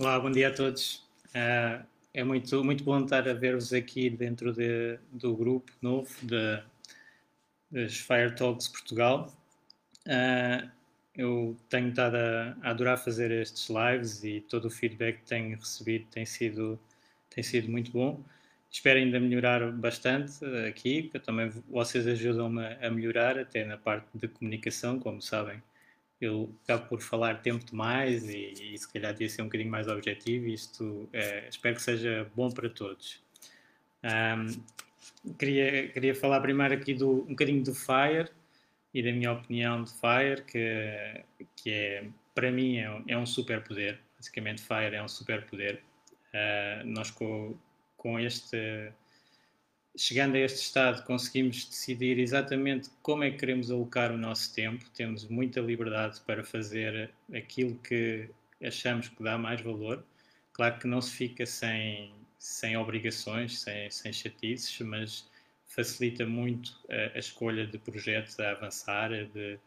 Olá, bom dia a todos. Uh, é muito, muito bom estar a ver-vos aqui dentro de, do grupo novo de, das Fire Talks Portugal. Uh, eu tenho estado a, a, adorar fazer estes lives e todo o feedback que tenho recebido tem sido, tem sido muito bom. Espero ainda melhorar bastante aqui, porque também vocês ajudam-me a melhorar, até na parte de comunicação, como sabem eu acabo por falar tempo demais e, e se calhar devia ser um bocadinho mais objetivo isto é, espero que seja bom para todos. Um, queria, queria falar primeiro aqui do, um bocadinho do FIRE e da minha opinião de FIRE, que, que é, para mim é um, é um superpoder. Basicamente, FIRE é um superpoder. Uh, nós com, com este chegando a este estado, conseguimos decidir exatamente como é que queremos alocar o nosso tempo, temos muita liberdade para fazer aquilo que achamos que dá mais valor. Claro que não se fica sem, sem obrigações, sem, sem chatices, mas facilita muito a, a escolha de projetos a avançar, de,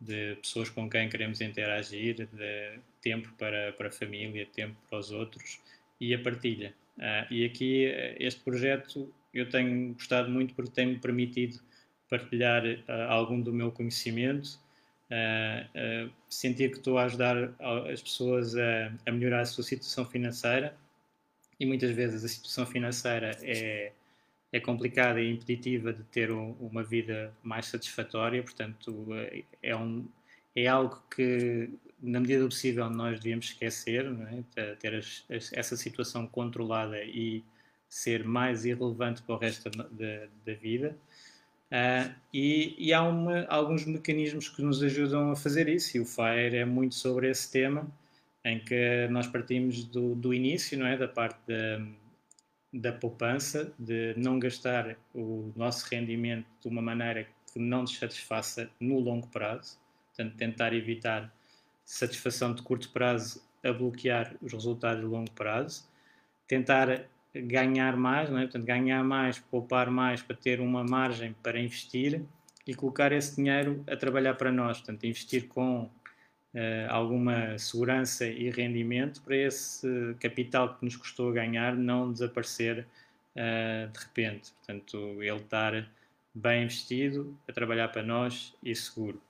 de pessoas com quem queremos interagir, de tempo para, para a família, tempo para os outros e a partilha. Uh, e aqui este projeto eu tenho gostado muito porque tem-me permitido partilhar uh, algum do meu conhecimento, uh, uh, sentir que estou a ajudar as pessoas a, a, melhorar a sua situação financeira e muitas vezes a situação financeira é, é complicada e impeditiva de ter um, uma vida mais satisfatória, portanto é, um, é algo que na medida do possível nós devíamos esquecer, é? ter as, as, essa situação controlada e ser mais irrelevante para o resto da, da, da vida. Uh, e, e, há uma, alguns mecanismos que nos ajudam a fazer isso, e o FIRE é muito sobre esse tema, em que nós partimos do, do início, não é? da parte da, da poupança, de não gastar o nosso rendimento de uma maneira que não nos satisfaça no longo prazo, portanto, tentar evitar satisfação de curto prazo a bloquear os resultados de longo prazo, tentar ganhar mais, não é? portanto, ganhar mais, poupar mais para ter uma margem para investir e colocar esse dinheiro a trabalhar para nós, portanto, investir com uh, alguma segurança e rendimento para esse capital que nos custou ganhar não desaparecer uh, de repente, portanto, ele estar bem investido, a trabalhar para nós e seguro.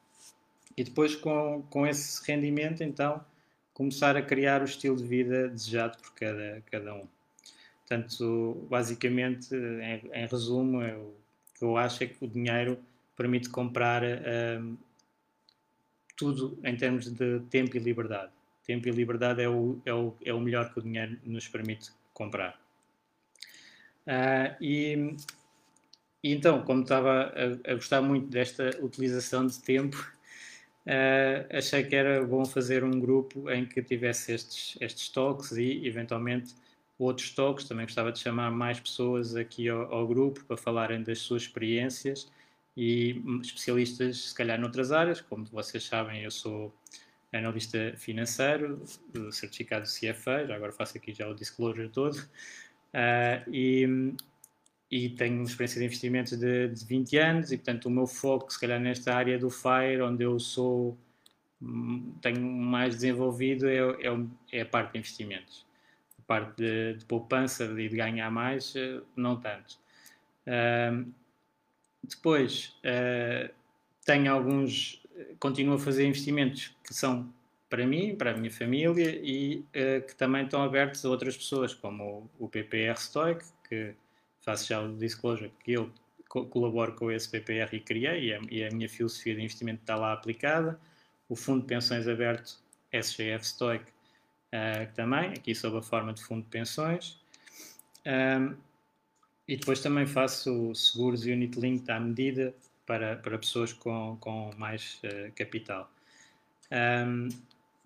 E depois, com, com esse rendimento, então, começar a criar o estilo de vida desejado por cada, cada um. Portanto, basicamente, em, em resumo, eu, o que eu acho é que o dinheiro permite comprar um, tudo em termos de tempo e liberdade. Tempo e liberdade é o, é o, é o melhor que o dinheiro nos permite comprar. Uh, e, e, então, como estava a, a, gostar muito desta utilização de tempo, uh, achei que era bom fazer um grupo em que tivesse estes, estes toques e, eventualmente, outros toques. Também gostava de chamar mais pessoas aqui ao, ao, grupo para falarem das suas experiências e especialistas, se calhar, noutras áreas. Como vocês sabem, eu sou analista financeiro, certificado CFA, já agora faço aqui já o disclosure todo, uh, e, e tenho experiência de investimentos de, de 20 anos e, portanto, o meu foco, se calhar, nesta área do FIRE, onde eu sou, hum, tenho mais desenvolvido, é, é, é a parte de investimentos parte de, de poupança e de ganhar mais, eh, não tanto. Uh, depois, uh, tenho alguns, continuo a fazer investimentos que são para mim, para a minha família e uh, que também estão abertos a outras pessoas, como o, o PPR Stoic, que faço já o disclosure que eu co colaboro com esse PPR e criei, e a, e a, minha filosofia de investimento está lá aplicada. O Fundo de Pensões Aberto, SGF Stoic, uh, também, aqui sob a forma de fundo de pensões. Um, e depois também faço seguros unit linked à medida para, para pessoas com, com mais uh, capital. Um,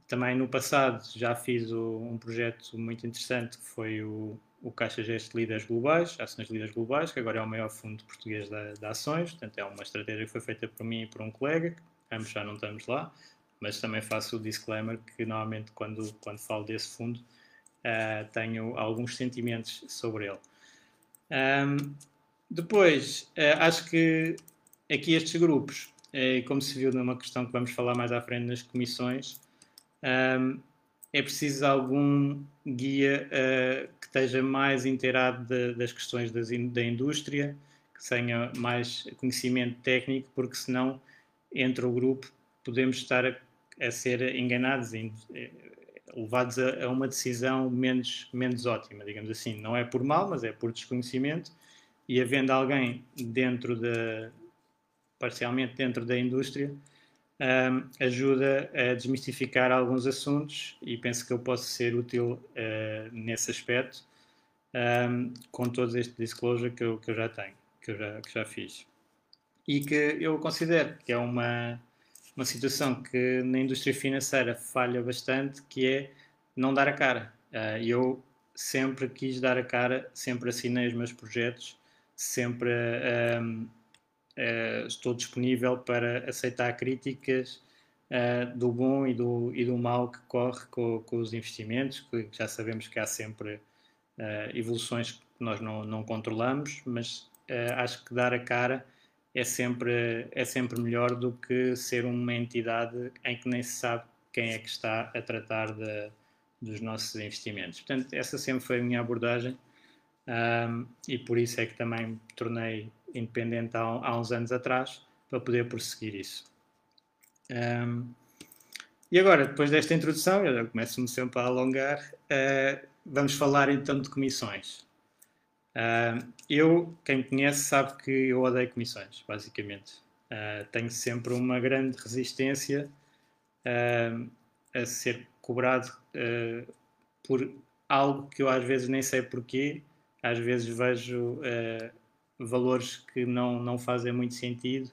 também no passado já fiz o, um projeto muito interessante que foi o, o Caixa Gesto Líderes Globais, Ações Líderes Globais, que agora é o maior fundo português de, de ações, portanto é uma estratégia que foi feita por mim e por um colega, ambos já não estamos lá, mas também faço o disclaimer que normalmente quando, quando falo desse fundo uh, tenho alguns sentimentos sobre ele. Um, depois, uh, acho que aqui estes grupos, uh, como se viu numa questão que vamos falar mais à frente nas comissões, um, é preciso algum guia que esteja mais inteirado de, das questões das in, da indústria, que tenha mais conhecimento técnico, porque senão, entre o grupo, podemos estar a, a ser enganados, em, eh, levados a, a, uma decisão menos, menos ótima, digamos assim. Não é por mal, mas é por desconhecimento. E havendo alguém dentro da, parcialmente dentro da indústria, um, ajuda a desmistificar alguns assuntos e penso que eu posso ser útil uh, nesse aspecto um, com todo este disclosure que eu, que eu já tenho, que eu já, que já fiz. E que eu considero que é uma, uma situação que na indústria financeira falha bastante, que é não dar a cara. Uh, eu sempre quis dar a cara, sempre assinei os meus projetos, sempre... Um, uh, estou disponível para aceitar críticas uh, do bom e do, e do mal que corre com, com os investimentos, que já sabemos que há sempre uh, evoluções que nós não, não controlamos, mas acho que dar a cara é sempre, é sempre melhor do que ser uma entidade em que nem se sabe quem é que está a tratar de, dos nossos investimentos. Portanto, essa sempre foi a minha abordagem um, e por isso é que também me tornei independente há, há uns anos atrás para poder prosseguir isso. Um, e agora, depois desta introdução, eu começo-me sempre a alongar, uh, vamos falar então de comissões. Uh, eu, quem me conhece, sabe que eu odeio comissões, basicamente. Uh, tenho sempre uma grande resistência a ser cobrado por algo que eu às vezes nem sei porquê, às vezes vejo valores que não, não fazem muito sentido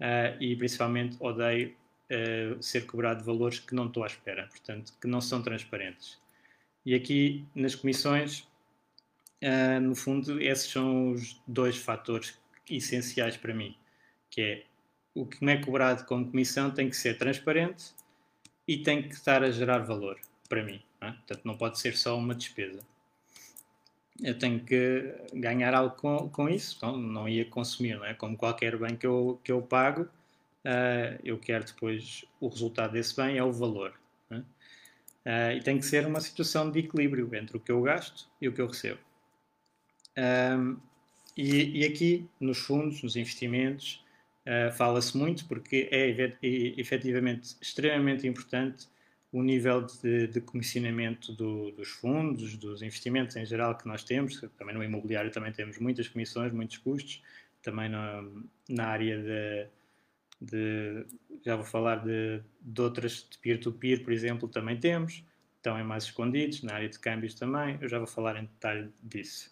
uh, e principalmente odeio uh, ser cobrado valores que não estou à espera, portanto, que não são transparentes. E aqui nas comissões, uh, no fundo, esses são os dois fatores essenciais para mim, que é o que me é cobrado como comissão tem que ser transparente e tem que estar a gerar valor para mim. Não é? Portanto, não pode ser só uma despesa eu tenho que ganhar algo com, com isso, então não ia consumir, não é? Como qualquer bem que eu, que eu pago, uh, eu quero depois, o resultado desse bem é o valor. É? Uh, e tem que ser uma situação de equilíbrio entre o que eu gasto e o que eu recebo. Um, e, e, aqui, nos fundos, nos investimentos, uh, fala-se muito porque é efetivamente extremamente importante o nível de, de comissionamento do, dos fundos, dos investimentos em geral que nós temos, também no imobiliário também temos muitas comissões, muitos custos, também na, na área de, de, já vou falar de, de outras de peer-to-peer, -peer, por exemplo, também temos, estão em mais escondidos, na área de câmbios também, eu já vou falar em detalhe disso.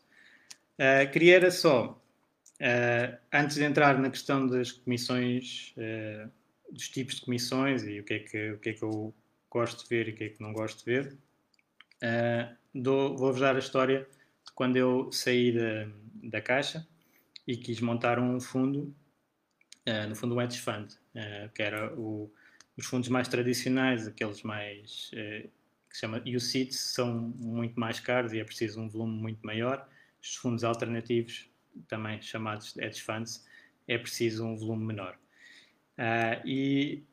Uh, queria era só, uh, antes de entrar na questão das comissões, uh, dos tipos de comissões e o que é que, o que, é que eu gosto de ver e o que é que não gosto de ver. Vou-vos dar a história de quando eu saí da, da Caixa e quis montar um fundo, no fundo um hedge fund, que era o, os fundos mais tradicionais, aqueles mais que se chama UCITS, são muito mais caros e é preciso um volume muito maior. Os fundos alternativos, também chamados hedge funds, é preciso um volume menor. Uh, e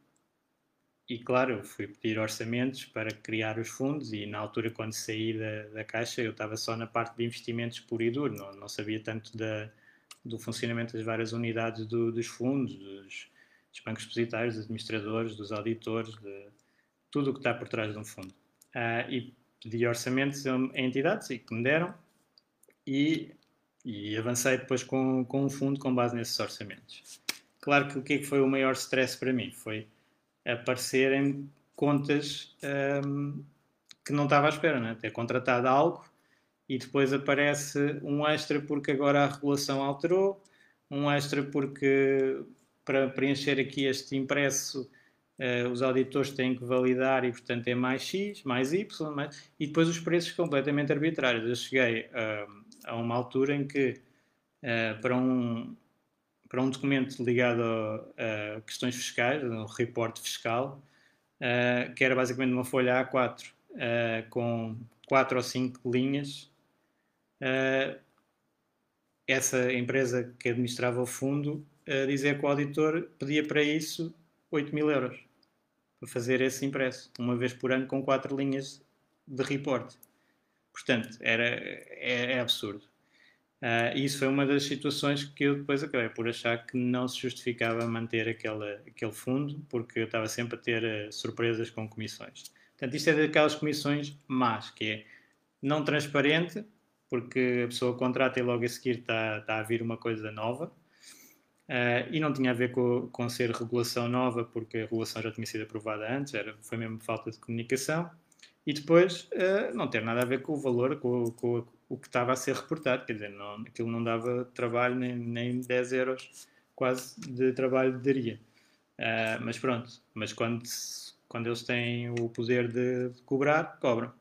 e claro, fui pedir orçamentos para criar os fundos e na altura quando saí da, da Caixa eu estava só na parte de investimentos puro e duro, não, não sabia tanto da, do funcionamento das várias unidades do, dos fundos, dos, dos, bancos depositários, dos administradores, dos auditores, de, tudo o que está por trás de um fundo. Uh, e pedi orçamentos a entidades e que me deram e, e avancei depois com, com um fundo com base nesses orçamentos. Claro que o que, é que foi o maior stress para mim foi aparecerem contas um, que não estava à espera, né? ter contratado algo e depois aparece um extra porque agora a regulação alterou, um extra porque para preencher aqui este impresso uh, os auditores têm que validar e portanto é mais X, mais Y, mais... e depois os preços completamente arbitrários. Eu cheguei uh, a uma altura em que uh, para um para um documento ligado a, a questões fiscais, um reporte fiscal, uh, que era basicamente uma folha A4 uh, com quatro ou cinco linhas. Essa empresa que administrava o fundo dizia que o auditor pedia para isso 8 mil euros para fazer esse impresso, uma vez por ano com quatro linhas de reporte. Portanto, era, é, é absurdo. Uh, e isso foi uma das situações que eu depois acabei por achar que não se justificava manter aquele, aquele fundo, porque eu estava sempre a ter uh, surpresas com comissões. Portanto, isto é daquelas comissões más, que é não transparente, porque a pessoa contrata e logo a seguir está, está a vir uma coisa nova, uh, e não tinha a ver com, com ser regulação nova, porque a regulação já tinha sido aprovada antes, era, foi mesmo falta de comunicação, e depois não ter nada a ver com o valor, com, com, o que estava a ser reportado, quer dizer, não, aquilo não dava trabalho nem, nem 10 euros quase de trabalho daria. Uh, mas pronto, mas quando, quando eles têm o poder de, de, cobrar, cobram.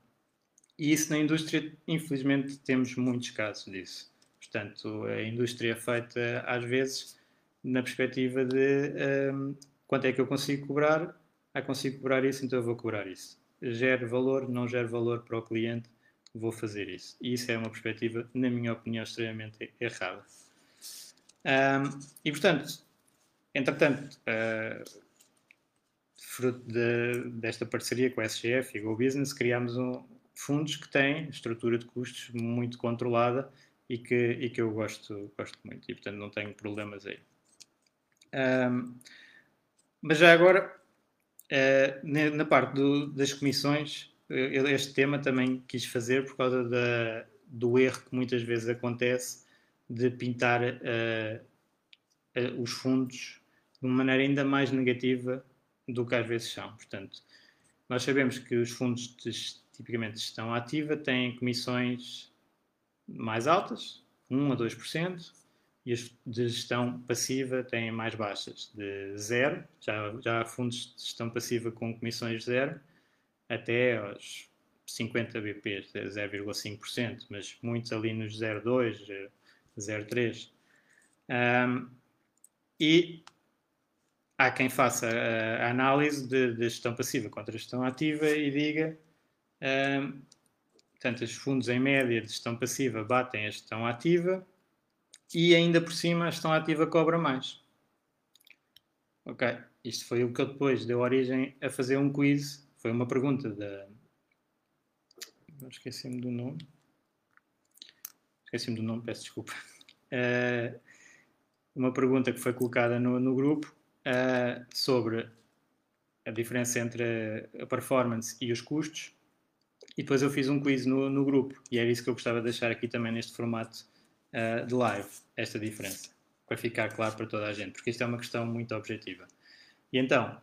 E isso na indústria, infelizmente, temos muitos casos disso. Portanto, a indústria é feita às vezes na perspectiva de um, quanto é que eu consigo cobrar, ah, consigo cobrar isso, então eu vou cobrar isso. Gere valor, não gera valor para o cliente, vou fazer isso. E isso é uma perspectiva, na minha opinião, extremamente errada. Um, e, portanto, entretanto, uh, fruto de, desta parceria com a SGF e Go Business, criámos um, fundos que têm estrutura de custos muito controlada e que, e que eu gosto, gosto muito. E, portanto, não tenho problemas aí. Um, mas já agora, na parte do, das comissões, este tema também quis fazer por causa da, do erro que muitas vezes acontece de pintar uh, os fundos de uma maneira ainda mais negativa do que às vezes são. Portanto, nós sabemos que os fundos de, tipicamente de gestão ativa têm comissões mais altas, 1 a 2%, e as de gestão passiva têm mais baixas, de 0, já, já há fundos de gestão passiva com comissões 0, até aos 50 BPs, 0,5%, mas muitos ali nos 0,2, 0,3. Um, e há quem faça a, análise de, de, gestão passiva contra gestão ativa e diga, um, portanto, os fundos em média de gestão passiva batem a gestão ativa e ainda por cima a gestão ativa cobra mais. Ok, isto foi o que eu depois deu origem a fazer um quiz foi uma pergunta da. Esqueci-me do nome. Esqueci-me do nome, peço desculpa. Uh, uma pergunta que foi colocada no, no grupo uh, sobre a diferença entre a performance e os custos. E depois eu fiz um quiz no, no grupo e era isso que eu gostava de deixar aqui também neste formato uh, de live, esta diferença, para ficar claro para toda a gente, porque isto é uma questão muito objetiva. E então,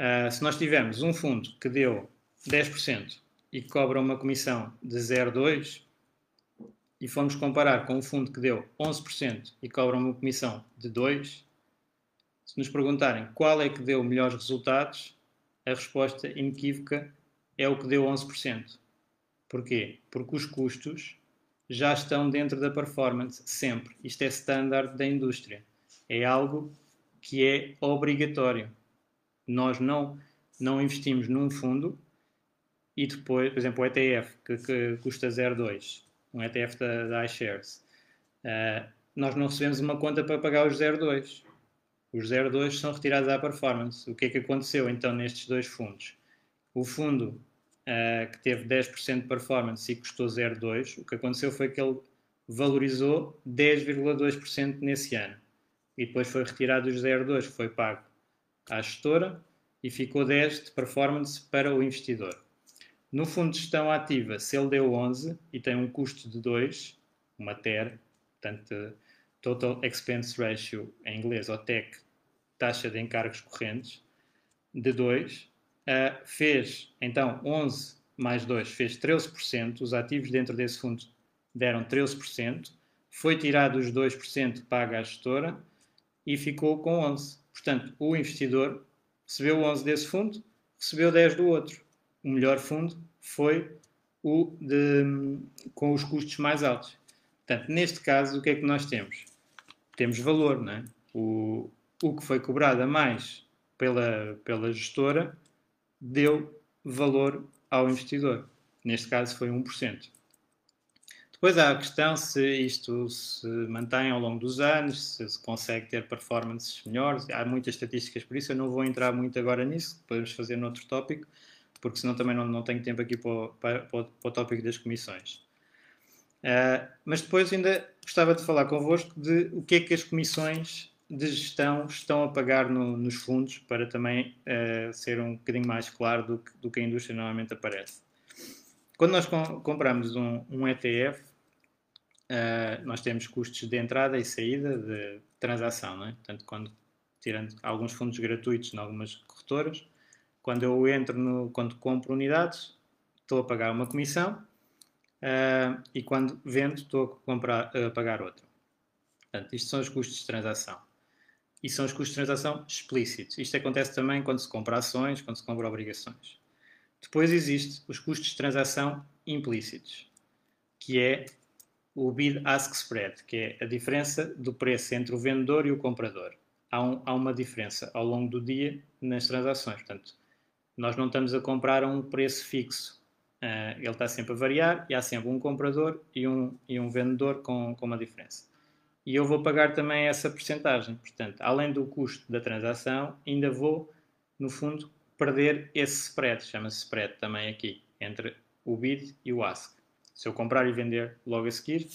Uh, se nós tivermos um fundo que deu 10% e que cobra uma comissão de 0,2% e formos comparar com um fundo que deu 11% e cobra uma comissão de 2%, se nos perguntarem qual é que deu melhores resultados, a resposta inequívoca é o que deu 11%. Porquê? Porque os custos já estão dentro da performance, sempre. Isto é standard da indústria. É algo que é obrigatório nós não, não investimos num fundo e depois, por exemplo, o ETF, que, que custa 0,2, um ETF da, da iShares, uh, nós não recebemos uma conta para pagar os 0,2. Os 0,2 são retirados à performance. O que é que aconteceu então nestes dois fundos? O fundo uh, que teve 10% de performance e custou 0,2, o que aconteceu foi que ele valorizou 10,2% nesse ano. E depois foi retirado os 0,2 que foi pago à gestora e ficou 10 de performance para o investidor. No fundo de gestão ativa, se ele deu 11 e tem um custo de 2, uma TER, portanto, Total Expense Ratio em inglês, ou TEC, taxa de encargos correntes, de 2, uh, fez então 11 mais 2, fez 13%, os ativos dentro desse fundo deram 13%, foi tirado os 2% paga à gestora e ficou com 11. Portanto, o investidor recebeu 11 desse fundo, recebeu 10 do outro o melhor fundo foi o de, com os custos mais altos. Portanto, neste caso, o que é que nós temos? Temos valor, não é? O, o que foi cobrado a mais pela, pela gestora deu valor ao investidor. Neste caso foi 1%. Depois há a questão se isto se mantém ao longo dos anos, se se consegue ter performances melhores. Há muitas estatísticas por isso, eu não vou entrar muito agora nisso, podemos fazer noutro tópico porque senão também não, não tenho tempo aqui para o, para, para o tópico das comissões. Uh, mas depois ainda gostava de falar convosco de o que é que as comissões de gestão estão a pagar no, nos fundos para também uh, ser um bocadinho mais claro do que, do que a indústria normalmente aparece. Quando nós com, compramos um, um ETF, uh, ah, nós temos custos de entrada e saída de transação, não é? Portanto, quando tirando alguns fundos gratuitos em algumas corretoras, quando eu entro no, quando compro unidades, estou a pagar uma comissão uh, e quando vendo, estou a, comprar, a pagar outra. Portanto, isto são os custos de transação. E são os custos de transação explícitos. Isto acontece também quando se compra ações, quando se compra obrigações. Depois existe os custos de transação implícitos, que é o bid-ask spread, que é a diferença do preço entre o vendedor e o comprador. Há, um, há, uma diferença ao longo do dia nas transações. Portanto, nós não estamos a comprar a um preço fixo. Uh, ele está sempre a variar e há sempre um comprador e um, e um vendedor com, com uma diferença. E eu vou pagar também essa percentagem. Portanto, além do custo da transação, ainda vou, no fundo, perder esse spread, chama-se spread também aqui, entre o bid e o ask. Se eu comprar e vender logo a seguir,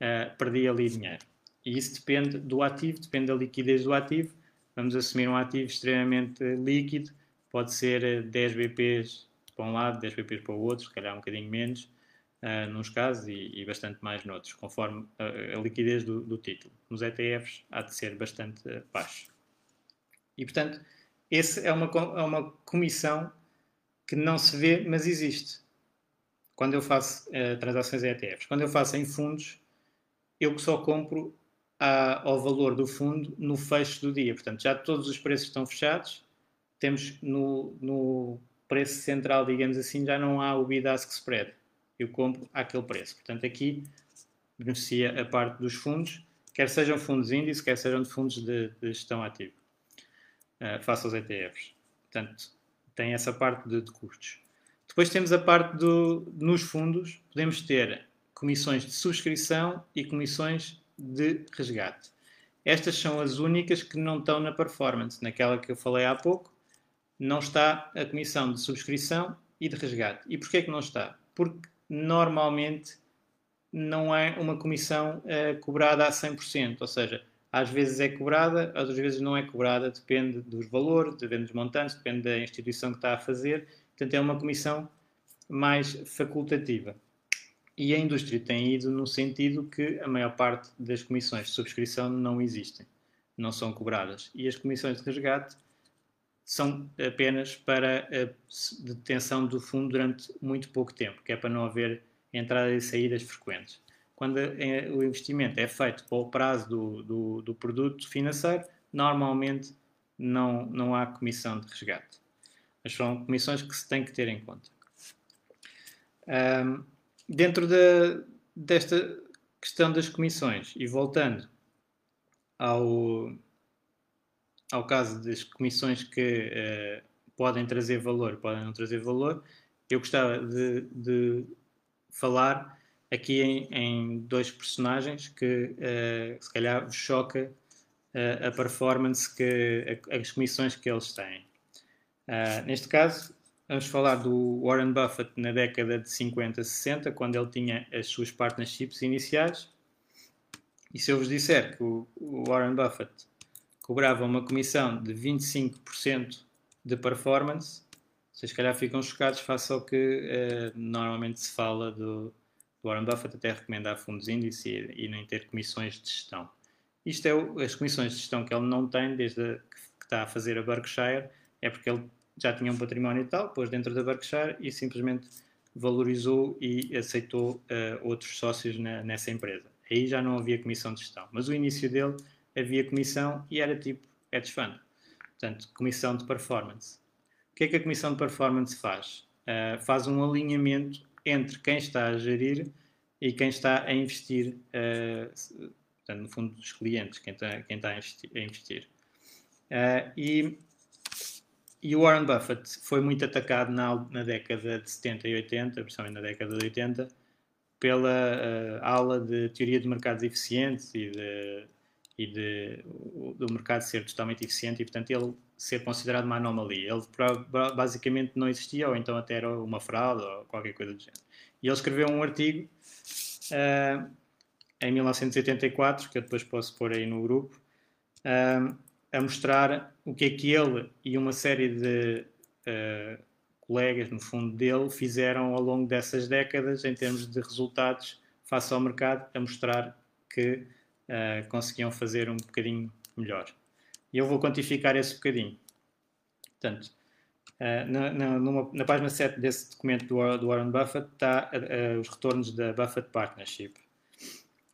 uh, perdi ali dinheiro. E isso depende do ativo, depende da liquidez do ativo. Vamos assumir um ativo extremamente líquido, pode ser 10 eh, BPs para um lado, 10 BPs para o outro, se calhar um bocadinho menos, uh, nos casos, e, e, bastante mais noutros, conforme a, a liquidez do, do, título. Nos ETFs há de ser bastante uh, baixo. E, portanto, essa é uma, é uma comissão que não se vê, mas existe. Quando eu faço uh, transações em ETFs. Quando eu faço em fundos, eu só compro a, ao valor do fundo no fecho do dia. Portanto, já todos os preços estão fechados temos no, no preço central, digamos assim, já não há o bid-ask spread. Eu compro àquele preço. Portanto, aqui beneficia a parte dos fundos, quer sejam fundos índice, quer sejam de fundos de, de gestão ativa, uh, face aos ETFs. Portanto, tem essa parte de, de, custos. Depois temos a parte do, nos fundos, podemos ter comissões de subscrição e comissões de resgate. Estas são as únicas que não estão na performance, naquela que eu falei há pouco, não está a comissão de subscrição e de resgate. E porquê que não está? Porque normalmente não é uma comissão uh, cobrada a 100%, ou seja, às vezes é cobrada, outras vezes não é cobrada, depende dos valores, depende dos montantes, depende da instituição que está a fazer, portanto é uma comissão mais facultativa. E a indústria tem ido no sentido que a maior parte das comissões de subscrição não existem, não são cobradas. E as comissões de resgate são apenas para a detenção do fundo durante muito pouco tempo, que é para não haver entradas e saídas frequentes. Quando é, o investimento é feito para o prazo do, do, do produto financeiro, normalmente não, não há comissão de resgate. Mas são comissões que se tem que ter em conta. Um, dentro desta questão das comissões, e voltando ao, ao caso das comissões que uh, podem trazer valor, podem não trazer valor, eu gostava de, de falar aqui em, em, dois personagens que uh, se calhar choca uh, a performance que as comissões que eles têm. neste caso, vamos falar do Warren Buffett na década de 50, 60, quando ele tinha as suas partnerships iniciais. E se eu vos disser que o Warren Buffett cobrava uma comissão de 25% de performance, vocês se calhar ficam chocados face ao que uh, normalmente se fala do, do Warren Buffett, até recomendar fundos índice e, e nem ter comissões de gestão. Isto é o, as comissões de gestão que ele não tem desde a, que está a fazer a Berkshire, é porque ele já tinha um património e tal, pôs dentro da Berkshire e simplesmente valorizou e aceitou uh, outros sócios na, nessa empresa. Aí já não havia comissão de gestão, mas o início dele havia comissão e era tipo hedge fund. Portanto, comissão de performance. O que é que a comissão de performance faz? Uh, faz um alinhamento entre quem está a gerir e quem está a investir, uh, portanto, no fundo, dos clientes, quem está, quem está a investir. A investir. Uh, e, e o Warren Buffett foi muito atacado na, na década de 70 e 80, principalmente na década de 80, pela uh, aula de teoria de mercados eficientes e, de, e de, do mercado ser totalmente eficiente e, portanto, ele ser considerado uma anomalia. Ele basicamente não existia, ou então até era uma fraude ou qualquer coisa do género. E ele escreveu um artigo uh, em 1984, que eu depois posso pôr aí no grupo, uh, a mostrar o que é que ele e uma série de uh, colegas, no fundo dele, fizeram ao longo dessas décadas em termos de resultados face ao mercado, a mostrar que uh, conseguiam fazer um bocadinho melhor. E eu vou quantificar esse bocadinho. Portanto, uh, na, na, numa, na, página 7 desse documento do, do Warren Buffett está uh, os retornos da Buffett Partnership.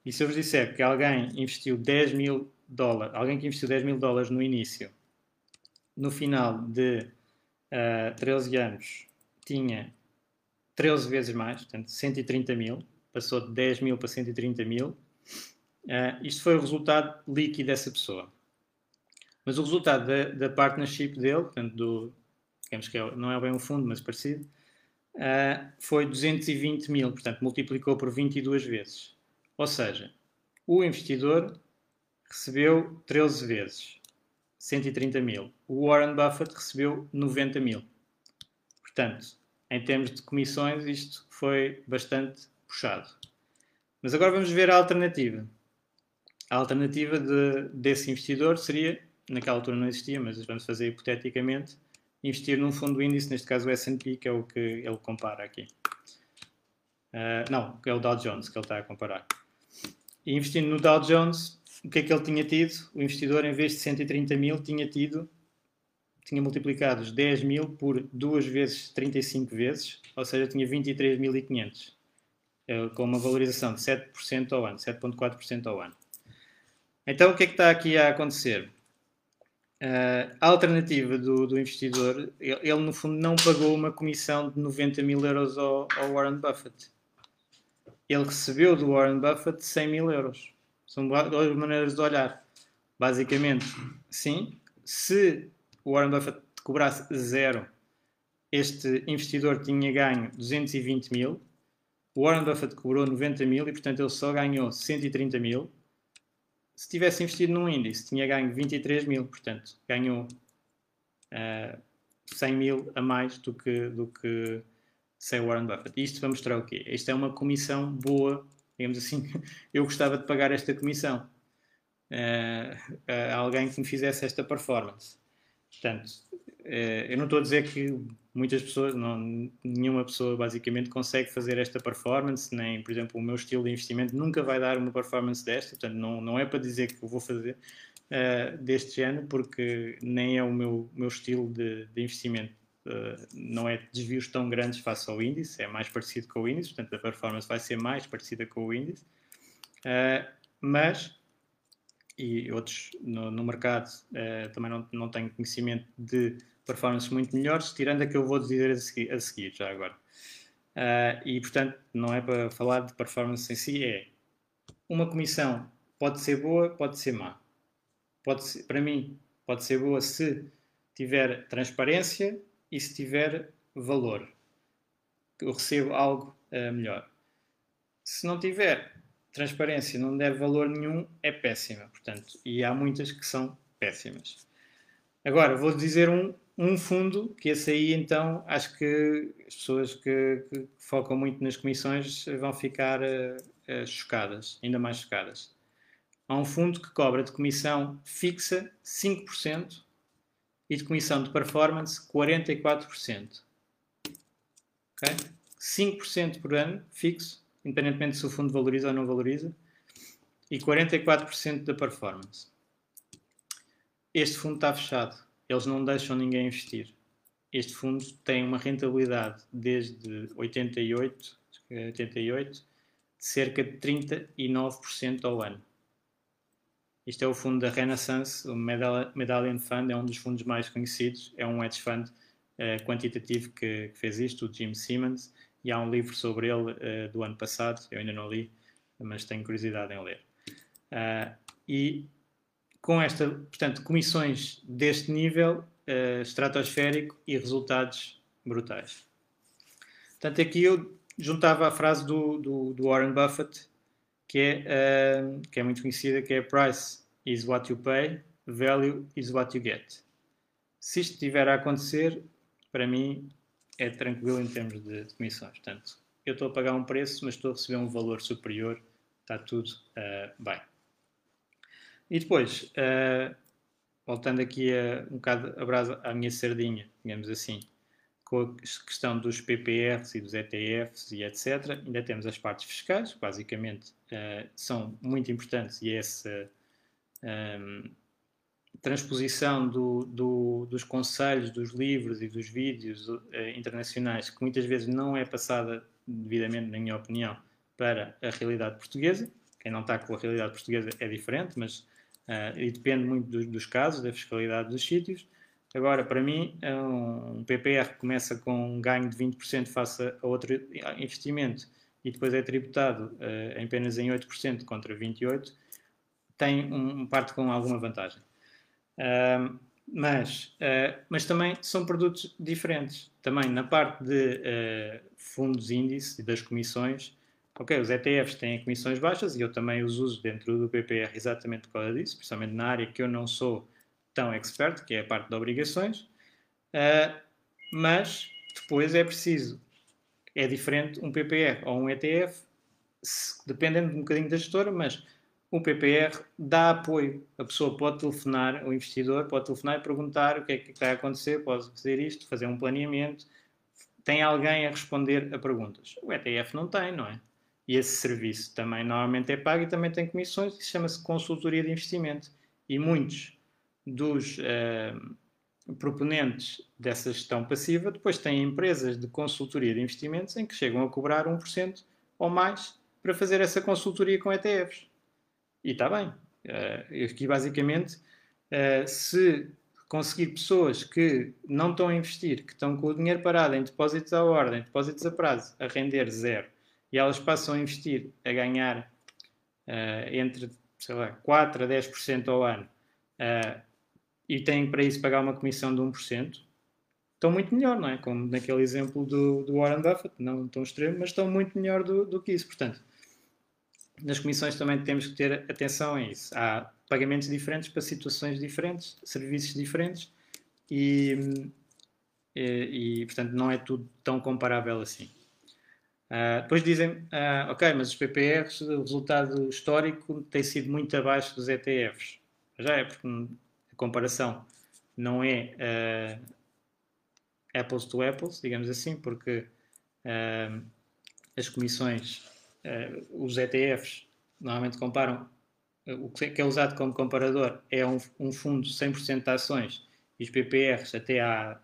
E se eu vos disser que alguém investiu 10 mil dólares, alguém que investiu 10 mil dólares no início, no final de uh, eh, 13 anos, tinha 13 vezes mais, portanto 130 mil, passou de 10 mil para 130 mil. Uh, isto foi o resultado líquido dessa pessoa. Mas o resultado da, da partnership dele, portanto, do, digamos que é, não é bem um fundo, mas parecido, uh, foi 220 mil, portanto, multiplicou por 22 vezes. Ou seja, o investidor recebeu 13 vezes 130 mil. O Warren Buffett recebeu 90 mil. Portanto, em termos de comissões, isto foi bastante puxado. Mas agora vamos ver a alternativa. A alternativa de, desse investidor seria, naquela altura não existia, mas vamos fazer hipoteticamente, investir num fundo índice, neste caso o S&P, que é o que ele compara aqui. Uh, não, é o Dow Jones que ele está a comparar. E investindo no Dow Jones, o que é que ele tinha tido? O investidor, em vez de 130 mil, tinha tido, tinha multiplicado os 10 mil por 2 vezes 35 vezes, ou seja, tinha 23.500, eh, com uma valorização de 7% ao ano, 7,4% ao ano. Então, o que é que está aqui a acontecer? Uh, a alternativa do, do, investidor, ele, ele, no fundo não pagou uma comissão de 90 mil euros ao, ao Warren Buffett. Ele recebeu do Warren Buffett 100 mil euros. São duas maneiras de olhar. Basicamente, sim, se o Warren Buffett cobrasse zero, este investidor tinha ganho 220 mil, o Warren Buffett cobrou 90 mil e, portanto, ele só ganhou 130 mil. Se tivesse investido num índice, tinha ganho 23 mil, portanto, ganhou uh, eh, 100 mil a mais do que, do que sem Warren Buffett. Isto vai mostrar o quê? Isto é uma comissão boa digamos assim, eu gostava de pagar esta comissão uh, a alguém que me fizesse esta performance. Portanto, uh, eu não estou a dizer que muitas pessoas, não, nenhuma pessoa basicamente consegue fazer esta performance, nem, por exemplo, o meu estilo de investimento nunca vai dar uma performance desta, portanto, não, não é para dizer que eu vou fazer uh, deste género, porque nem é o meu, meu estilo de, de investimento. Uh, não é desvios tão grandes face ao índice, é mais parecido com o índice, portanto a performance vai ser mais parecida com o índice, uh, mas, e outros no, no mercado uh, também não, não tenho conhecimento de performances muito melhores, tirando a que eu vou dizer a seguir, a seguir já agora. e portanto, não é para falar de performance em si, é uma comissão pode ser boa, pode ser má. Pode ser, para mim, pode ser boa se tiver transparência e se tiver valor, eu recebo algo uh, melhor. Se não tiver transparência, não der valor nenhum, é péssima, portanto, e há muitas que são péssimas. Agora, vou dizer um, um fundo, que esse aí então acho que as pessoas que, que focam muito nas comissões vão ficar uh, uh, chocadas, ainda mais chocadas. Há um fundo que cobra de comissão fixa 5% e de comissão de performance 44%. Okay? 5% por ano, fixo, independentemente se o fundo valoriza ou não valoriza, e 44% da performance. Este fundo está fechado, eles não deixam ninguém investir. Este fundo tem uma rentabilidade desde 88, 88 de cerca de 39% ao ano. Isto é o fundo da Renaissance, o Medallion Fund, é um dos fundos mais conhecidos, é um hedge fund uh, quantitativo que, que, fez isto, o Jim Simmons, e há um livro sobre ele uh, do ano passado, eu ainda não li, mas tenho curiosidade em ler. Uh, e com esta, portanto, comissões deste nível estratosférico e resultados brutais. Portanto, aqui eu juntava a frase do, do, do Warren Buffett, que é, uh, que é muito conhecida, que é Price is what you pay, value is what you get. Se isto estiver a acontecer, para mim é tranquilo em termos de comissões. Portanto, eu estou a pagar um preço, mas estou a receber um valor superior, está tudo uh, bem. E depois, uh, voltando aqui a, um bocado a brasa à minha sardinha, digamos assim, com a questão dos PPRs e dos ETFs e etc., ainda temos as partes fiscais, que basicamente uh, são muito importantes e essa um, ehm, transposição do, do, dos conselhos, dos livros e dos vídeos uh, internacionais, que muitas vezes não é passada devidamente, na minha opinião, para a realidade portuguesa. Quem não está com a realidade portuguesa é diferente, mas uh, e depende muito dos, dos casos, da fiscalidade dos sítios. Agora, para mim, é um PPR que começa com um ganho de 20% face a outro investimento e depois é tributado uh, apenas em 8% contra 28%, tem um, parte com alguma vantagem. Uh, mas, uh, mas também são produtos diferentes. Também na parte de fundos índice e das comissões, ok, os ETFs têm comissões baixas e eu também os uso dentro do PPR exatamente por causa disso, principalmente na área que eu não sou tão expert, que é a parte de obrigações, uh, mas depois é preciso, é diferente um PPR ou um ETF, dependendo um bocadinho da gestora, mas um PPR dá apoio. A pessoa pode telefonar, o investidor pode telefonar e perguntar o que é que está a acontecer, pode fazer isto, fazer um planeamento. Tem alguém a responder a perguntas. O ETF não tem, não é? E esse serviço também normalmente é pago e também tem comissões, e chama-se consultoria de investimento. E muitos dos uh, proponentes dessa gestão passiva depois têm empresas de consultoria de investimentos em que chegam a cobrar 1% ou mais para fazer essa consultoria com ETFs. E está bem. Uh, aqui, basicamente, uh, se conseguir pessoas que não estão a investir, que estão com o dinheiro parado em depósitos à ordem, depósitos a prazo, a render zero, e elas passam a investir, a ganhar uh, entre sei lá, 4 a 10% ao ano, uh, e têm para isso pagar uma comissão de 1%, estão muito melhor, não é? Como naquele exemplo do, do Warren Buffett, não tão extremo, mas estão muito melhor do, do que isso. Portanto, nas comissões também temos que ter atenção a isso. Há pagamentos diferentes para situações diferentes, serviços diferentes e, e, e portanto, não é tudo tão comparável assim. Uh, depois dizem, uh, ok, mas os PPRs, o resultado histórico tem sido muito abaixo dos ETFs. Já é, porque a comparação não é uh, apples to apples, digamos assim, porque as comissões, os ETFs, normalmente comparam, o que é usado como comparador é um, um fundo 100% de ações e os PPRs até há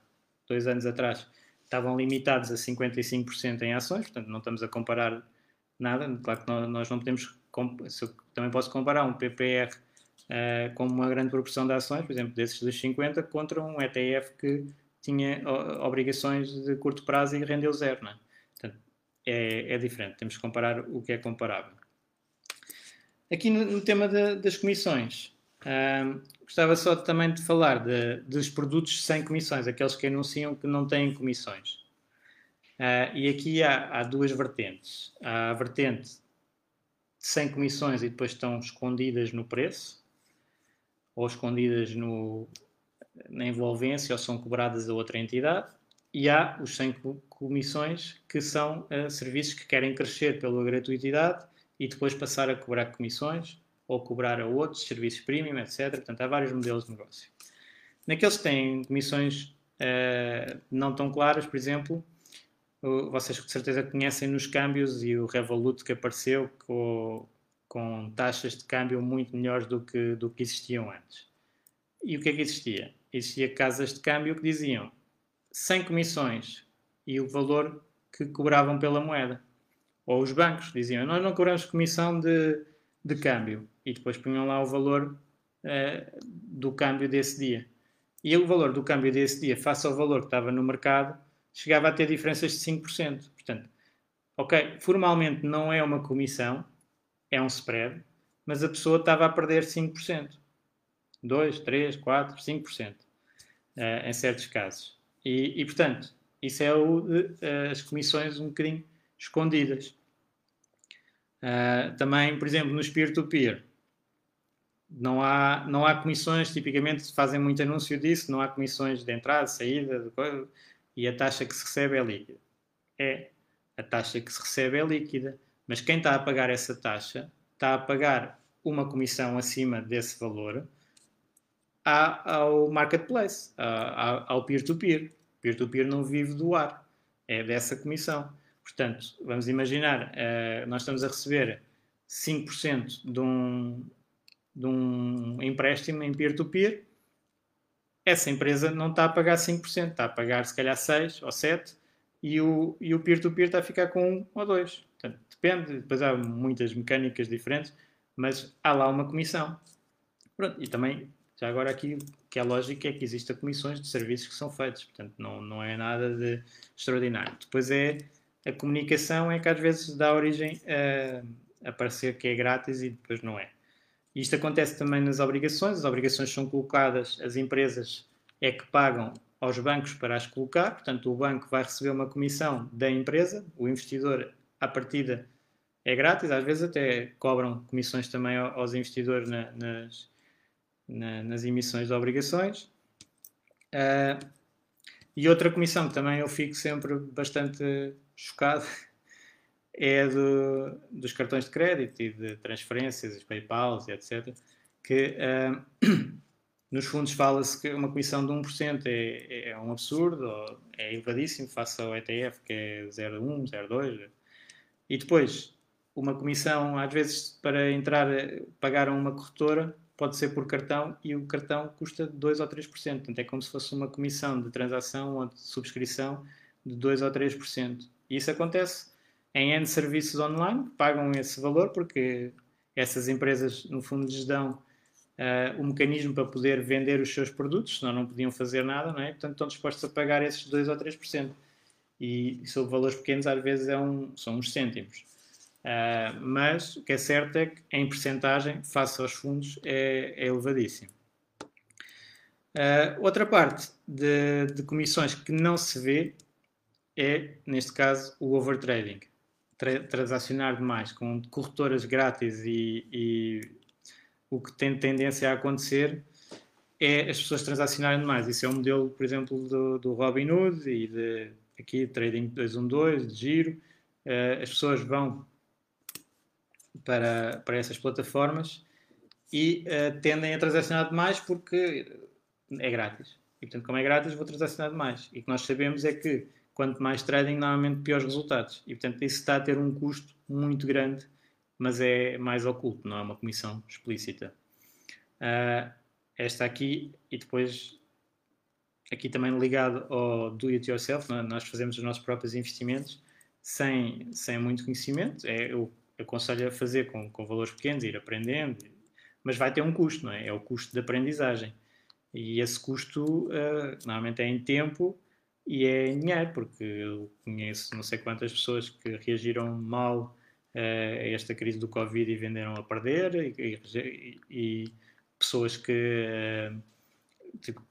dois anos atrás estavam limitados a 55% em ações, portanto não estamos a comparar nada, claro que nós não podemos, também posso comparar um PPR uh, com uma grande proporção de ações, por exemplo, desses dos 50, contra um ETF que tinha obrigações de curto prazo e rendeu zero. Não é? Portanto, é, é diferente, temos que comparar o que é comparável. Aqui no, no tema de, das comissões, gostava só também de falar de, dos produtos sem comissões, aqueles que anunciam que não têm comissões. Uh, e aqui há, há, duas vertentes. Há a vertente sem comissões e depois estão escondidas no preço, ou escondidas no, na envolvência ou são cobradas a outra entidade. E há os sem comissões, que são uh, serviços que querem crescer pela gratuitidade e depois passar a cobrar comissões ou cobrar a outros serviços premium, etc. Portanto, há vários modelos de negócio. Naqueles que têm comissões uh, não tão claras, por exemplo, vocês com certeza conhecem nos câmbios e o Revolut que apareceu com, com taxas de câmbio muito melhores do que, do que existiam antes. E o que é que existia? Existia casas de câmbio que diziam sem comissões e o valor que cobravam pela moeda. Ou os bancos diziam, nós não cobramos comissão de, de câmbio. E depois punham lá o valor uh, do câmbio desse dia. E o valor do câmbio desse dia, face ao valor que estava no mercado, chegava a ter diferenças de 5%. Portanto, ok, formalmente não é uma comissão, é um spread, mas a pessoa estava a perder 5%. 2, 3, 4, 5% uh, em certos casos. E, e portanto, isso é o, uh, as comissões um bocadinho escondidas. Uh, também, por exemplo, nos peer-to-peer, não há, não há comissões, tipicamente fazem muito anúncio disso, não há comissões de entrada, saída, de coisa, e a taxa que se recebe é líquida. É, a taxa que se recebe é líquida, mas quem está a pagar essa taxa está a pagar uma comissão acima desse valor ao marketplace, ao peer-to-peer. Peer-to-peer não vive do ar, é dessa comissão. Portanto, vamos imaginar, uh, nós estamos a receber 5% de um, de um empréstimo em peer-to-peer, essa empresa não está a pagar 5%, está a pagar se calhar 6% ou 7%, e o, peer-to-peer está a ficar com 1 ou 2%. Portanto, depende, depois há muitas mecânicas diferentes, mas há lá uma comissão. Pronto, e também, já agora aqui, que é lógico é que existem comissões de serviços que são feitos, portanto, não, não é nada de extraordinário. Depois é a comunicação é que às vezes dá origem a, a parecer que é grátis e depois não é. Isto acontece também nas obrigações. As obrigações são colocadas, as empresas é que pagam aos bancos para as colocar, portanto, o banco vai receber uma comissão da empresa, o investidor, à partida, é grátis, às vezes até cobram comissões também aos investidores na, nas, na, nas emissões de obrigações. Uh, e outra comissão que também eu fico sempre bastante chocado é do, dos cartões de crédito e de transferências, PayPal, etc. Que uh, nos fundos fala-se que uma comissão de 1% é, é um absurdo, é elevadíssimo face ao ETF que é 0,1, 0,2. E depois, uma comissão, às vezes, para entrar, pagar a uma corretora, pode ser por cartão e o cartão custa 2 ou 3%. Portanto, é como se fosse uma comissão de transação ou de subscrição de 2 ou 3%. E isso acontece em N serviços online pagam esse valor porque essas empresas, no fundo, lhes dão uh, o mecanismo para poder vender os seus produtos, senão não podiam fazer nada, não é? Portanto, estão dispostos a pagar esses 2 ou 3%. E sobre valores pequenos, às vezes, é um, são uns cêntimos. Uh, mas o que é certo é que, em percentagem, face aos fundos, é, é elevadíssimo. Uh, outra parte de, de comissões que não se vê é, neste caso, o overtrading. Tra transacionar demais com corretoras grátis e, e, o que tem tendência a acontecer é as pessoas transacionarem demais. Isso é um modelo, por exemplo, do, do Robinhood e de aqui Trading 212, de giro. Uh, as pessoas vão para, para essas plataformas e uh, tendem a transacionar demais porque é grátis. E portanto, como é grátis, vou transacionar demais. E o que nós sabemos é que quanto mais trading, normalmente piores resultados. E portanto, isso está a ter um custo muito grande, mas é mais oculto, não é uma comissão explícita. Uh, esta aqui, e depois aqui também ligado ao do it yourself, é? nós fazemos os nossos próprios investimentos sem, sem muito conhecimento. É, eu aconselho a fazer com, com valores pequenos, ir aprendendo, mas vai ter um custo, não é? É o custo de aprendizagem. E esse custo uh, normalmente é em tempo e é dinheiro, porque eu conheço não sei quantas pessoas que reagiram mal uh, a esta crise do Covid e venderam a perder, e, e, e pessoas que uh,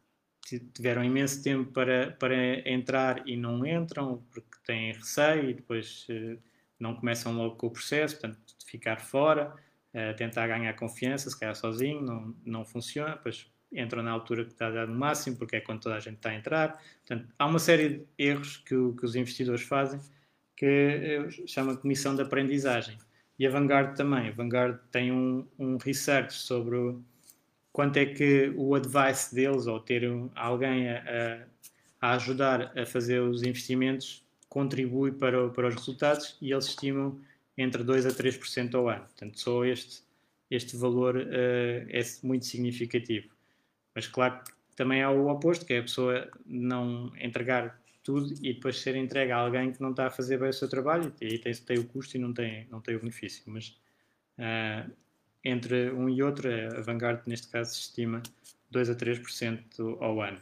tiveram imenso tempo para, para entrar e não entram porque têm receio e depois uh, não começam logo com o processo, portanto, ficar fora, tentar ganhar confiança, se calhar sozinho, não, não funciona, depois entram na altura que está a dar no máximo, porque é quando toda a gente está a entrar. Portanto, há uma série de erros que, que os investidores fazem que chama de comissão de aprendizagem. E a Vanguard também. A Vanguard tem um, um research sobre quanto é que o advice deles, ou ter alguém a, a ajudar a fazer os investimentos, contribui para, para os resultados e eles estimam entre 2% a 3% ao ano. Portanto, só este, este valor uh, é muito significativo. Mas claro que também há o oposto, que é a pessoa não entregar tudo e depois ser entregue a alguém que não está a fazer bem o seu trabalho e aí tem, tem o custo e não tem, não tem o benefício. Mas uh, entre um e outro, a Vanguard neste caso estima 2 a 3% ao ano.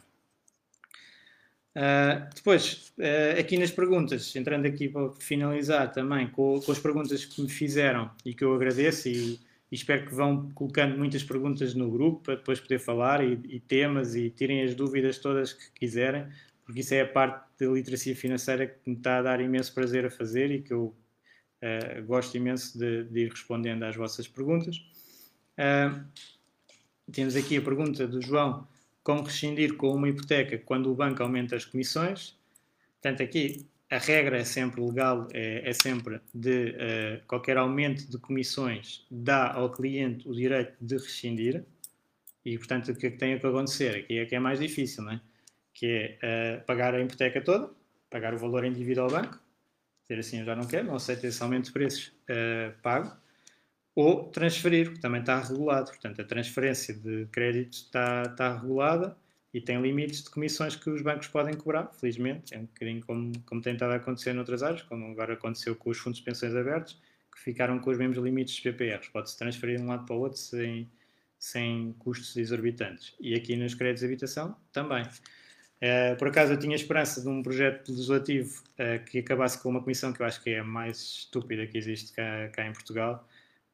Uh, depois, uh, aqui nas perguntas, entrando aqui para finalizar também com, com, as perguntas que me fizeram e que eu agradeço e, e, espero que vão colocando muitas perguntas no grupo para depois poder falar e, e, temas e tirem as dúvidas todas que quiserem, porque isso é a parte da literacia financeira que me está a dar imenso prazer a fazer e que eu uh, gosto imenso de, de, ir respondendo às vossas perguntas. temos aqui a pergunta do João como rescindir com uma hipoteca quando o banco aumenta as comissões. Portanto, aqui a regra é sempre legal, é, é sempre de uh, qualquer aumento de comissões dá ao cliente o direito de rescindir. E, portanto, o que, é tem que acontecer? Aqui é que é mais difícil, não é? Que é uh, pagar a hipoteca toda, pagar o valor individual ao banco, dizer assim, eu já não quero, não aceito esse aumento de preços, uh, pago ou transferir, que também está regulado. Portanto, a transferência de crédito está, está regulada e tem limites de comissões que os bancos podem cobrar, felizmente. É um bocadinho como, como tem estado a acontecer noutras áreas, como agora aconteceu com os fundos de pensões abertos, que ficaram com os mesmos limites de PPRs. Pode-se transferir de um lado para o outro sem, sem custos exorbitantes. E aqui nos créditos de habitação também. Uh, por acaso eu tinha esperança de um projeto legislativo uh, que acabasse com uma comissão que eu acho que é a mais estúpida que existe cá, cá em Portugal,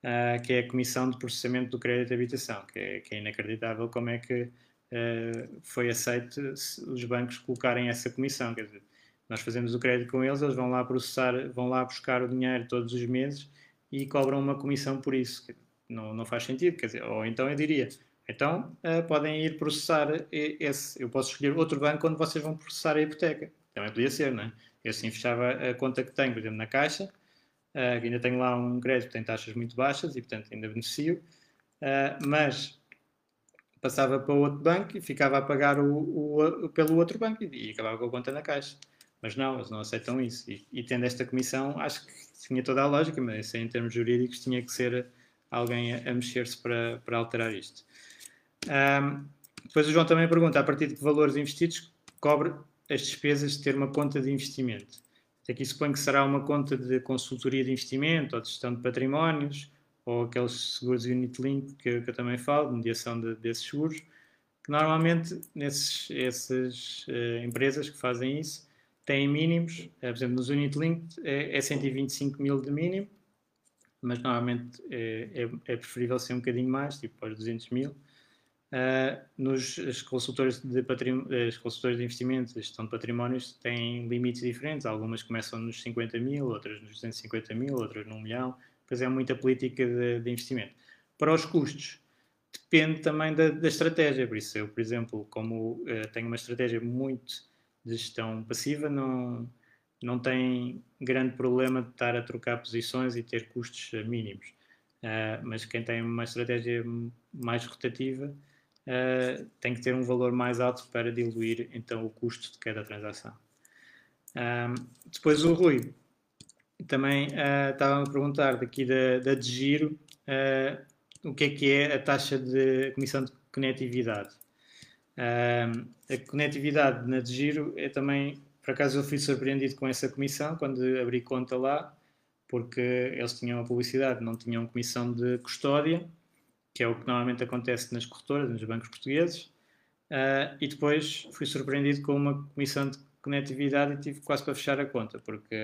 uh, que é a Comissão de Processamento do Crédito de Habitação, que é, que é inacreditável como é que foi aceito os bancos colocarem essa comissão. Quer dizer, nós fazemos o crédito com eles, eles vão lá processar, vão lá buscar o dinheiro todos os meses e cobram uma comissão por isso. Não, não faz sentido, quer dizer, ou então eu diria, então uh, podem ir processar esse, eu posso escolher outro banco onde vocês vão processar a hipoteca. Também podia ser, não é? Eu assim fechava a conta que tenho, por exemplo, na Caixa, uh, ainda tenho lá um crédito que tem taxas muito baixas e, portanto, ainda beneficio, mas passava para outro banco e ficava a pagar o, o, o, pelo outro banco e, e, acabava com a conta na caixa. Mas não, eles não aceitam isso. E, e tendo esta comissão, acho que tinha toda a lógica, mas em termos jurídicos tinha que ser alguém a, a mexer-se para, para alterar isto. Um, depois o João também pergunta, a partir de que valores investidos cobre as despesas de ter uma conta de investimento? Aqui suponho que será uma conta de consultoria de investimento ou de gestão de patrimónios, ou aqueles seguros unit link que, que eu também falo, de mediação de, desses seguros, que normalmente nesses, essas uh, empresas que fazem isso têm mínimos, uh, por exemplo, nos unit link é, é 125 mil de mínimo, mas normalmente é, é, é preferível ser um bocadinho mais, tipo aos 200 mil. Uh, nos as consultores de as consultores de investimentos, gestão de patrimónios têm limites diferentes. Algumas começam nos 50 mil, outras nos 250 mil, outras num milhão. Pois é muita política de, de investimento. Para os custos, depende também da, da, estratégia. Por isso, eu, por exemplo, como uh, tenho uma estratégia muito de gestão passiva, não, não tem grande problema de estar a trocar posições e ter custos mínimos. Uh, mas quem tem uma estratégia mais rotativa, uh, tem que ter um valor mais alto para diluir então o custo de cada transação. Depois o Rui também uh, estava a perguntar daqui da, da de giro uh, o que é que é a taxa de comissão de conectividade. a conectividade na de giro é também, por acaso eu fui surpreendido com essa comissão quando abri conta lá, porque eles tinham a publicidade, não tinham comissão de custódia que é o que normalmente acontece nas corretoras, nos bancos portugueses, uh, e depois fui surpreendido com uma comissão de conectividade e tive quase para fechar a conta, porque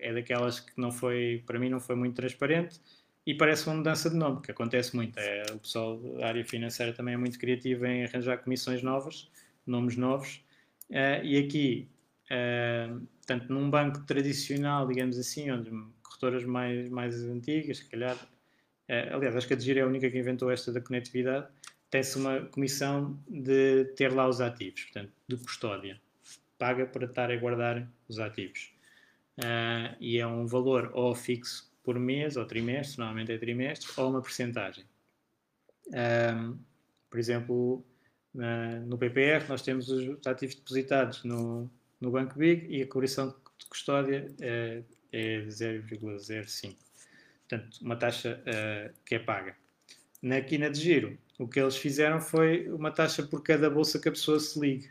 é daquelas que não foi, para mim não foi muito transparente e parece uma mudança de nome, que acontece muito. É, o pessoal da área financeira também é muito criativo em arranjar comissões novas, nomes novos, uh, e aqui, uh, tanto num banco tradicional, digamos assim, onde corretoras mais, mais antigas, se calhar Uh, aliás, acho que a Digir é a única que inventou esta da conectividade. Tem-se uma comissão de ter lá os ativos, portanto, de custódia. Paga para estar a guardar os ativos. Uh, e é um valor ou fixo por mês ou trimestre, normalmente é trimestre, ou uma percentagem. Um, Por exemplo, no PPR nós temos os ativos depositados no, no Banco Big e a cobração de custódia é, é 0,05. Portanto, uma taxa que é paga. Na quina de giro, o que eles fizeram foi uma taxa por cada bolsa que a pessoa se ligue.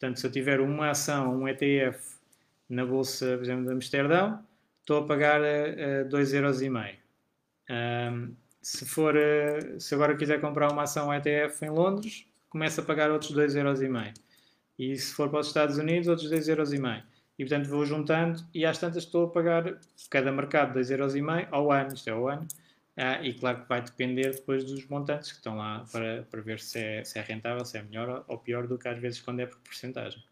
Portanto, se eu tiver uma ação, um ETF na bolsa, por exemplo, de Amsterdão, estou a pagar uh, 2,5€. Um, se, for, uh, se agora quiser comprar uma ação ETF em Londres, começa a pagar outros 2,5€. E se for para os Estados Unidos, outros 2,5€. E portanto vou juntando e às tantas estou a pagar cada mercado 2,5€ ao ano, isto é ao ano. Ah, e claro que vai depender depois dos montantes que estão lá para, para ver se é, se é rentável, se é melhor ou pior do que às vezes quando é por porcentagem.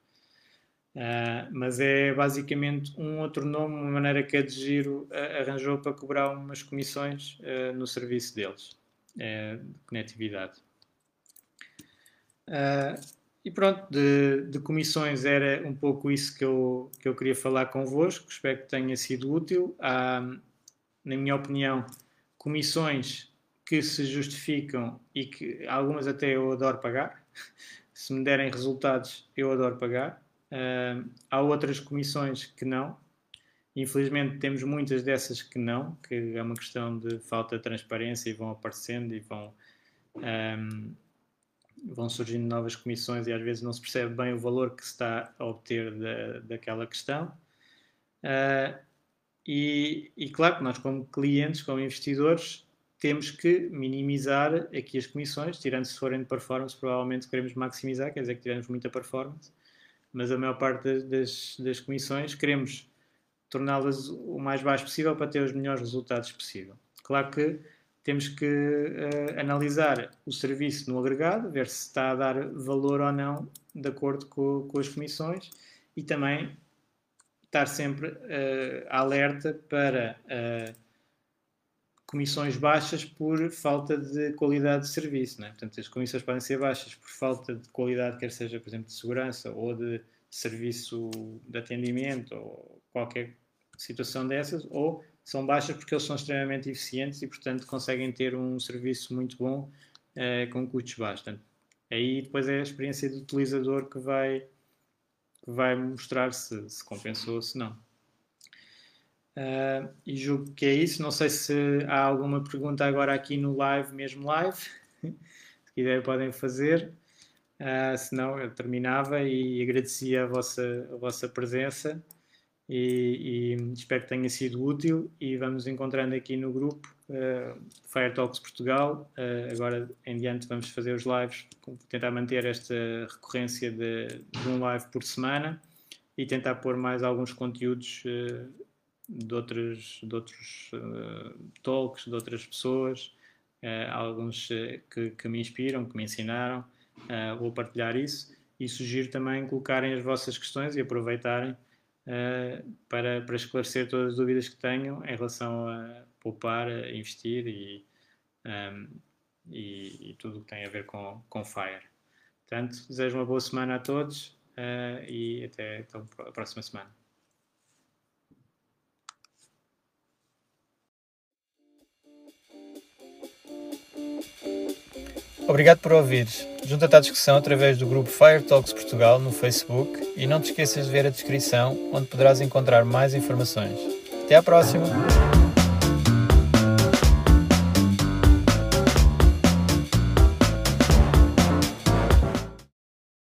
Uh, mas é basicamente um outro nome, uma maneira que a de Giro uh, arranjou para cobrar umas comissões uh, no serviço deles, de conectividade. e pronto, de, de, comissões era um pouco isso que eu, que eu queria falar convosco, espero que tenha sido útil. Na minha opinião, comissões que se justificam e que algumas até eu adoro pagar. se me derem resultados, eu adoro pagar. Uh, há outras comissões que não. Infelizmente temos muitas dessas que não, que é uma questão de falta de transparência e vão aparecendo e vão, um, vão surgindo novas comissões e às vezes não se percebe bem o valor que se está a obter da, daquela questão. Uh, e, e, claro que nós, como clientes, como investidores, temos que minimizar aqui as comissões, tirando se forem de performance, provavelmente queremos maximizar, quer dizer que tivemos muita performance mas a maior parte das, das comissões queremos torná-las o mais baixo possível para ter os melhores resultados possível. Claro que temos que uh, analisar o serviço no agregado, ver se está a dar valor ou não de acordo com, com as comissões e também estar sempre uh, alerta para uh, comissões baixas por falta de qualidade de serviço. Né? Portanto, as comissões podem ser baixas por falta de qualidade, quer seja, por exemplo, de segurança ou de serviço de atendimento ou qualquer situação dessas, ou são baixas porque eles são extremamente eficientes e, portanto, conseguem ter um serviço muito bom uh, com custos baixos. Portanto, aí depois é a experiência do utilizador que vai, vai mostrar se, se compensou ou se não. Uh, e julgo que é isso. Não sei se há alguma pergunta agora aqui no live, mesmo live. se quiserem podem fazer. Uh, se não, eu terminava e agradecia a vossa, a vossa presença e, e, espero que tenha sido útil e vamos encontrando aqui no grupo uh, Fire Talks Portugal. Uh, agora em diante vamos fazer os lives, tentar manter esta recorrência de, de um live por semana e tentar pôr mais alguns conteúdos uh, de outros, de outros uh, talks, de outras pessoas, uh, alguns uh, que, que, me inspiram, que me ensinaram. vou partilhar isso e sugiro também colocarem as vossas questões e aproveitarem para, para esclarecer todas as dúvidas que tenham em relação a poupar, a investir e, um, e, e, tudo o que tem a ver com, com FIRE. Portanto, desejo uma boa semana a todos e até então, a próxima semana. Obrigado por ouvires. Junta-te à discussão através do grupo Fire Talks Portugal no Facebook e não te esqueças de ver a descrição, onde poderás encontrar mais informações. Até à próxima!